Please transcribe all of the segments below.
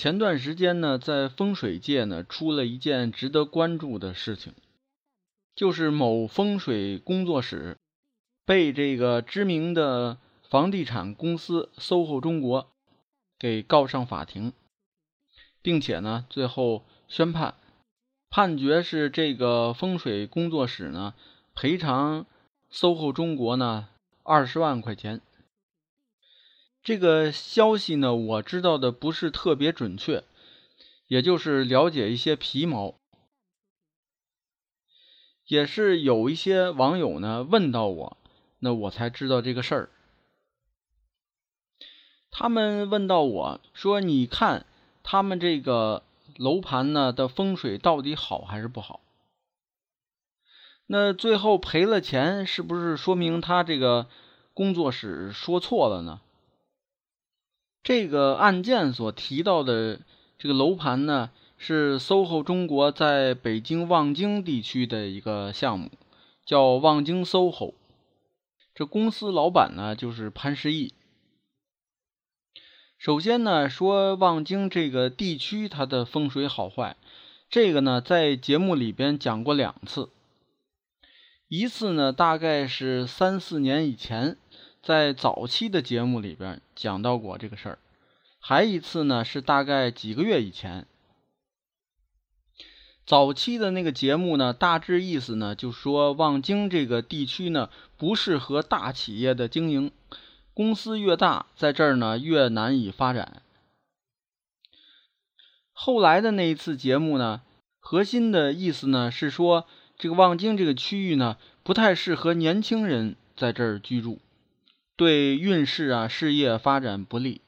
前段时间呢，在风水界呢，出了一件值得关注的事情，就是某风水工作室被这个知名的房地产公司 SOHO 中国给告上法庭，并且呢，最后宣判，判决是这个风水工作室呢赔偿 SOHO 中国呢二十万块钱。这个消息呢，我知道的不是特别准确，也就是了解一些皮毛。也是有一些网友呢问到我，那我才知道这个事儿。他们问到我说：“你看他们这个楼盘呢的风水到底好还是不好？那最后赔了钱，是不是说明他这个工作室说错了呢？”这个案件所提到的这个楼盘呢，是 SOHO 中国在北京望京地区的一个项目，叫望京 SOHO。这公司老板呢就是潘石屹。首先呢，说望京这个地区它的风水好坏，这个呢在节目里边讲过两次，一次呢大概是三四年以前。在早期的节目里边讲到过这个事儿，还一次呢是大概几个月以前。早期的那个节目呢，大致意思呢就说望京这个地区呢不适合大企业的经营，公司越大，在这儿呢越难以发展。后来的那一次节目呢，核心的意思呢是说这个望京这个区域呢不太适合年轻人在这儿居住。对运势啊、事业发展不利，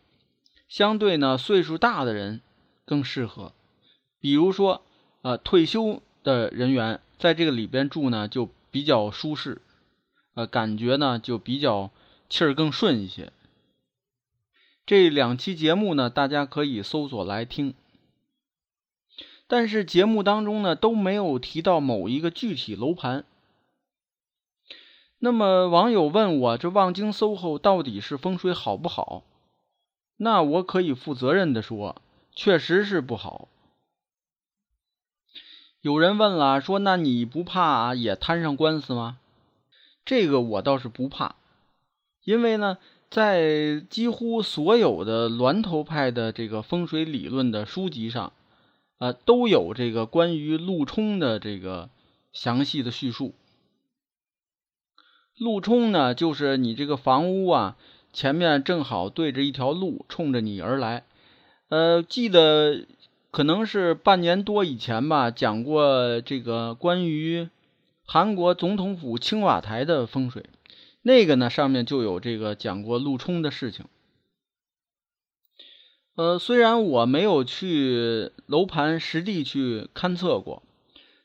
相对呢，岁数大的人更适合。比如说，呃，退休的人员在这个里边住呢，就比较舒适，呃，感觉呢就比较气儿更顺一些。这两期节目呢，大家可以搜索来听。但是节目当中呢，都没有提到某一个具体楼盘。那么网友问我，这望京 SOHO 到底是风水好不好？那我可以负责任的说，确实是不好。有人问了，说那你不怕也摊上官司吗？这个我倒是不怕，因为呢，在几乎所有的峦头派的这个风水理论的书籍上，呃，都有这个关于路冲的这个详细的叙述。路冲呢，就是你这个房屋啊，前面正好对着一条路，冲着你而来。呃，记得可能是半年多以前吧，讲过这个关于韩国总统府青瓦台的风水，那个呢上面就有这个讲过路冲的事情。呃，虽然我没有去楼盘实地去勘测过，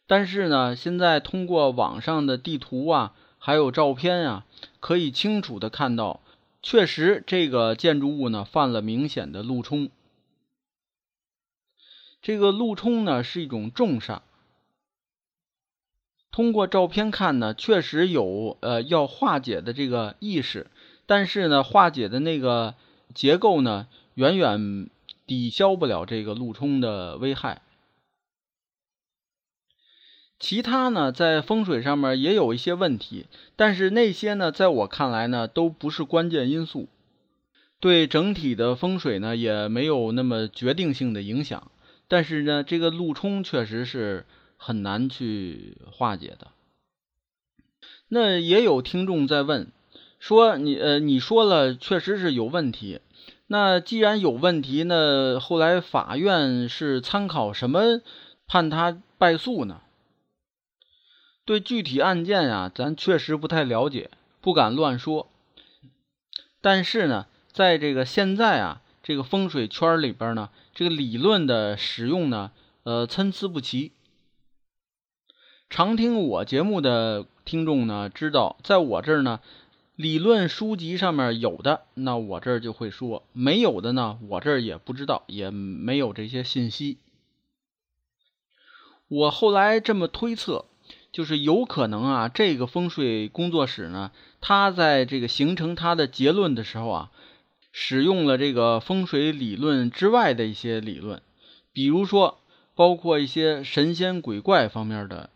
但是呢，现在通过网上的地图啊。还有照片啊，可以清楚的看到，确实这个建筑物呢犯了明显的路冲。这个路冲呢是一种重煞，通过照片看呢，确实有呃要化解的这个意识，但是呢化解的那个结构呢远远抵消不了这个路冲的危害。其他呢，在风水上面也有一些问题，但是那些呢，在我看来呢，都不是关键因素，对整体的风水呢，也没有那么决定性的影响。但是呢，这个路冲确实是很难去化解的。那也有听众在问，说你呃，你说了确实是有问题，那既然有问题，那后来法院是参考什么判他败诉呢？对具体案件呀，咱确实不太了解，不敢乱说。但是呢，在这个现在啊，这个风水圈里边呢，这个理论的使用呢，呃，参差不齐。常听我节目的听众呢，知道在我这儿呢，理论书籍上面有的，那我这儿就会说；没有的呢，我这儿也不知道，也没有这些信息。我后来这么推测，就是有可能啊，这个风水工作室呢，他在这个形成他的结论的时候啊，使用了这个风水理论之外的一些理论，比如说包括一些神仙鬼怪方面的，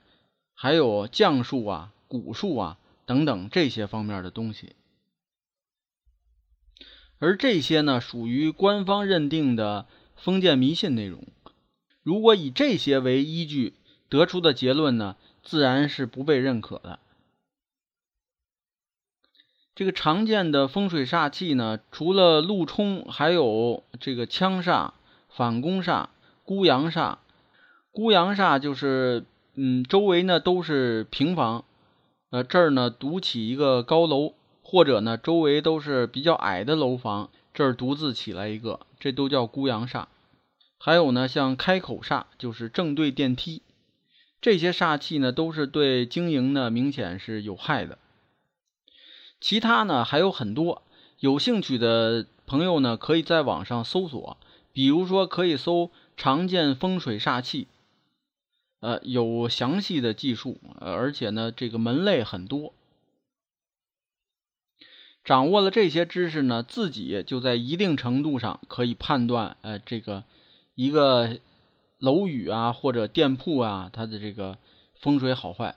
还有降术啊、蛊术啊等等这些方面的东西，而这些呢，属于官方认定的封建迷信内容。如果以这些为依据得出的结论呢，自然是不被认可的。这个常见的风水煞气呢，除了路冲，还有这个枪煞、反攻煞、孤阳煞。孤阳煞就是，嗯，周围呢都是平房，呃，这儿呢独起一个高楼，或者呢周围都是比较矮的楼房，这儿独自起来一个，这都叫孤阳煞。还有呢，像开口煞，就是正对电梯，这些煞气呢，都是对经营呢明显是有害的。其他呢还有很多，有兴趣的朋友呢，可以在网上搜索，比如说可以搜常见风水煞气，呃，有详细的技术，而且呢，这个门类很多。掌握了这些知识呢，自己就在一定程度上可以判断，呃，这个。一个楼宇啊，或者店铺啊，它的这个风水好坏。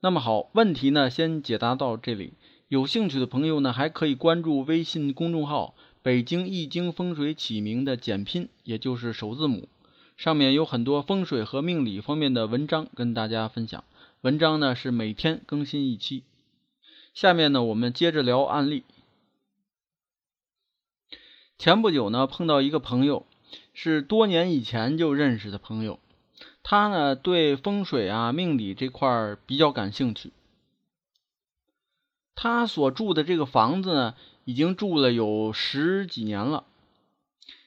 那么好，问题呢，先解答到这里。有兴趣的朋友呢，还可以关注微信公众号“北京易经风水起名”的简拼，也就是首字母，上面有很多风水和命理方面的文章跟大家分享。文章呢是每天更新一期。下面呢，我们接着聊案例。前不久呢，碰到一个朋友，是多年以前就认识的朋友。他呢对风水啊、命理这块比较感兴趣。他所住的这个房子呢，已经住了有十几年了。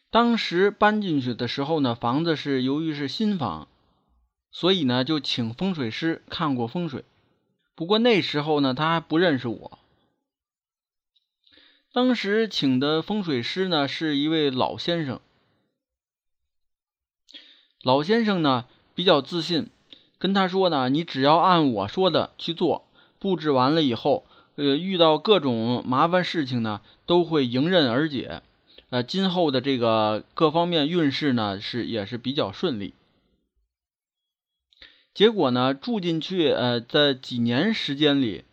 当时搬进去的时候呢，房子是由于是新房，所以呢就请风水师看过风水。不过那时候呢，他还不认识我。当时请的风水师呢，是一位老先生。老先生呢比较自信，跟他说呢：“你只要按我说的去做，布置完了以后，呃，遇到各种麻烦事情呢，都会迎刃而解。呃，今后的这个各方面运势呢，是也是比较顺利。”结果呢，住进去，呃，在几年时间里。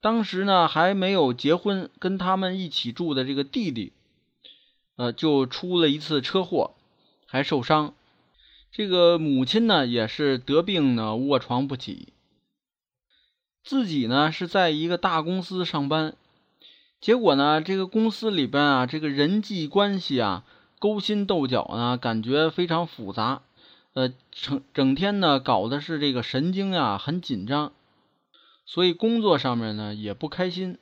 当时呢还没有结婚，跟他们一起住的这个弟弟，呃，就出了一次车祸，还受伤。这个母亲呢也是得病呢，卧床不起。自己呢是在一个大公司上班，结果呢这个公司里边啊，这个人际关系啊勾心斗角呢，感觉非常复杂，呃，整整天呢搞的是这个神经啊很紧张。所以工作上面呢也不开心。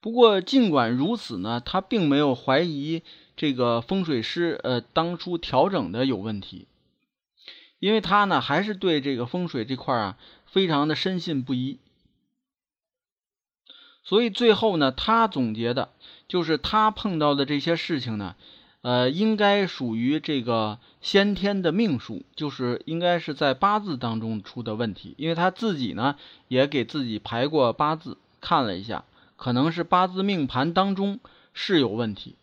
不过尽管如此呢，他并没有怀疑这个风水师呃当初调整的有问题，因为他呢还是对这个风水这块啊非常的深信不疑。所以最后呢，他总结的就是他碰到的这些事情呢。呃，应该属于这个先天的命数，就是应该是在八字当中出的问题。因为他自己呢，也给自己排过八字，看了一下，可能是八字命盘当中是有问题。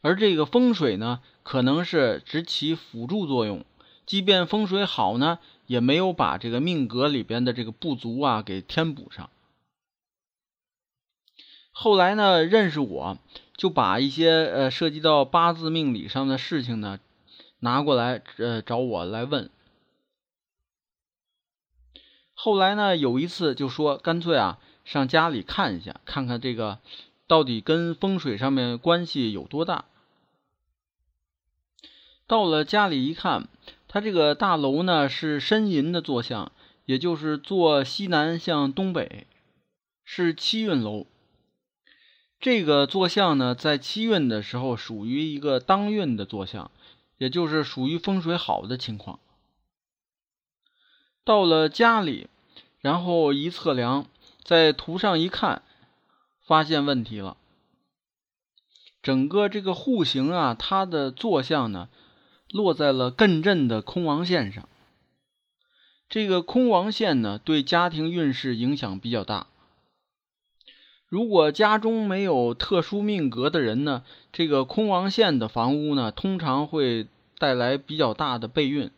而这个风水呢，可能是只起辅助作用，即便风水好呢，也没有把这个命格里边的这个不足啊给填补上。后来呢，认识我。就把一些呃涉及到八字命理上的事情呢拿过来呃找我来问。后来呢有一次就说干脆啊上家里看一下，看看这个到底跟风水上面关系有多大。到了家里一看，他这个大楼呢是申寅的坐向，也就是坐西南向东北。是七运楼。这个坐向呢，在七运的时候属于一个当运的坐向，也就是属于风水好的情况。到了家里，然后一测量，在图上一看，发现问题了。整个这个户型啊，它的坐向呢，落在了艮震的空王线上。这个空王线呢，对家庭运势影响比较大。如果家中没有特殊命格的人呢，这个空王线的房屋呢，通常会带来比较大的背运。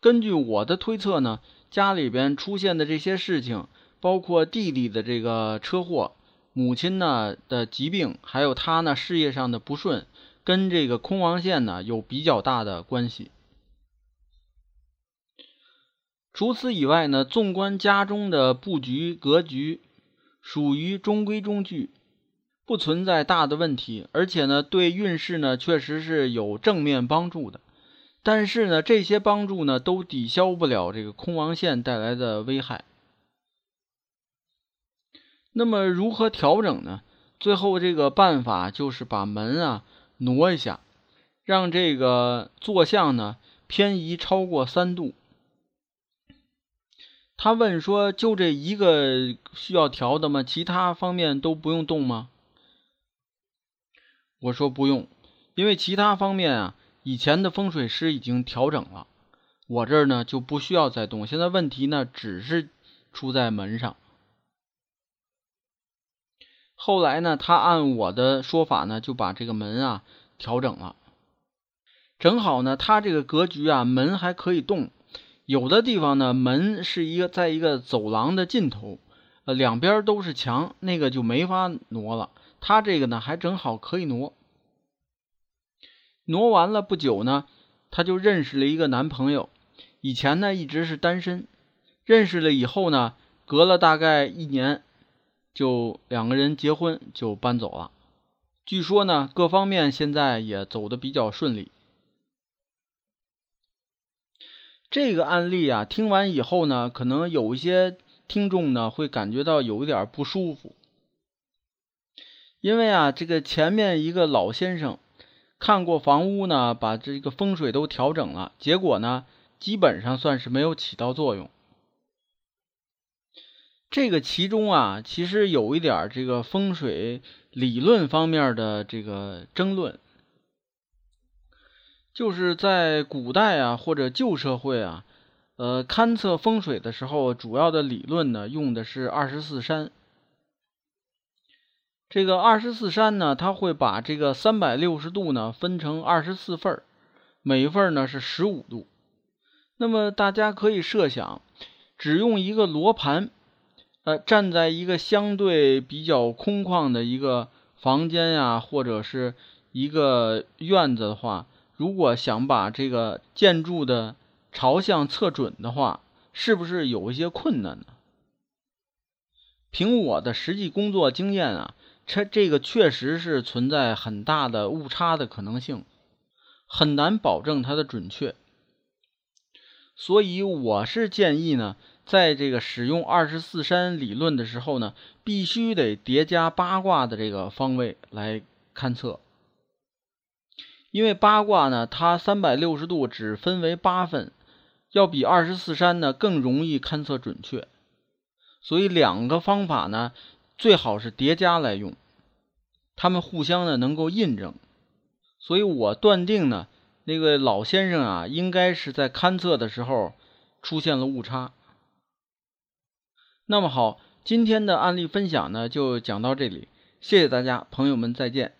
根据我的推测呢，家里边出现的这些事情，包括弟弟的这个车祸。母亲呢的疾病，还有他呢事业上的不顺，跟这个空王线呢有比较大的关系。除此以外呢，纵观家中的布局格局，属于中规中矩，不存在大的问题，而且呢对运势呢确实是有正面帮助的。但是呢，这些帮助呢都抵消不了这个空王线带来的危害。那么如何调整呢？最后这个办法就是把门啊挪一下，让这个坐向呢偏移超过三度。他问说：“就这一个需要调的吗？其他方面都不用动吗？”我说不用，因为其他方面啊，以前的风水师已经调整了，我这儿呢就不需要再动。现在问题呢只是出在门上。后来呢，他按我的说法呢，就把这个门啊调整了。正好呢，他这个格局啊，门还可以动。有的地方呢，门是一个在一个走廊的尽头，呃，两边都是墙，那个就没法挪了。他这个呢，还正好可以挪。挪完了不久呢，他就认识了一个男朋友。以前呢，一直是单身。认识了以后呢，隔了大概一年。就两个人结婚就搬走了，据说呢，各方面现在也走的比较顺利。这个案例啊，听完以后呢，可能有一些听众呢会感觉到有一点不舒服，因为啊，这个前面一个老先生看过房屋呢，把这个风水都调整了，结果呢，基本上算是没有起到作用。这个其中啊，其实有一点这个风水理论方面的这个争论，就是在古代啊或者旧社会啊，呃，勘测风水的时候，主要的理论呢用的是二十四山。这个二十四山呢，它会把这个三百六十度呢分成二十四份儿，每份呢是十五度。那么大家可以设想，只用一个罗盘。呃，站在一个相对比较空旷的一个房间呀，或者是一个院子的话，如果想把这个建筑的朝向测准的话，是不是有一些困难呢？凭我的实际工作经验啊，这这个确实是存在很大的误差的可能性，很难保证它的准确。所以我是建议呢。在这个使用二十四山理论的时候呢，必须得叠加八卦的这个方位来勘测，因为八卦呢，它三百六十度只分为八份，要比二十四山呢更容易勘测准确，所以两个方法呢最好是叠加来用，他们互相呢能够印证，所以我断定呢，那个老先生啊，应该是在勘测的时候出现了误差。那么好，今天的案例分享呢就讲到这里，谢谢大家，朋友们再见。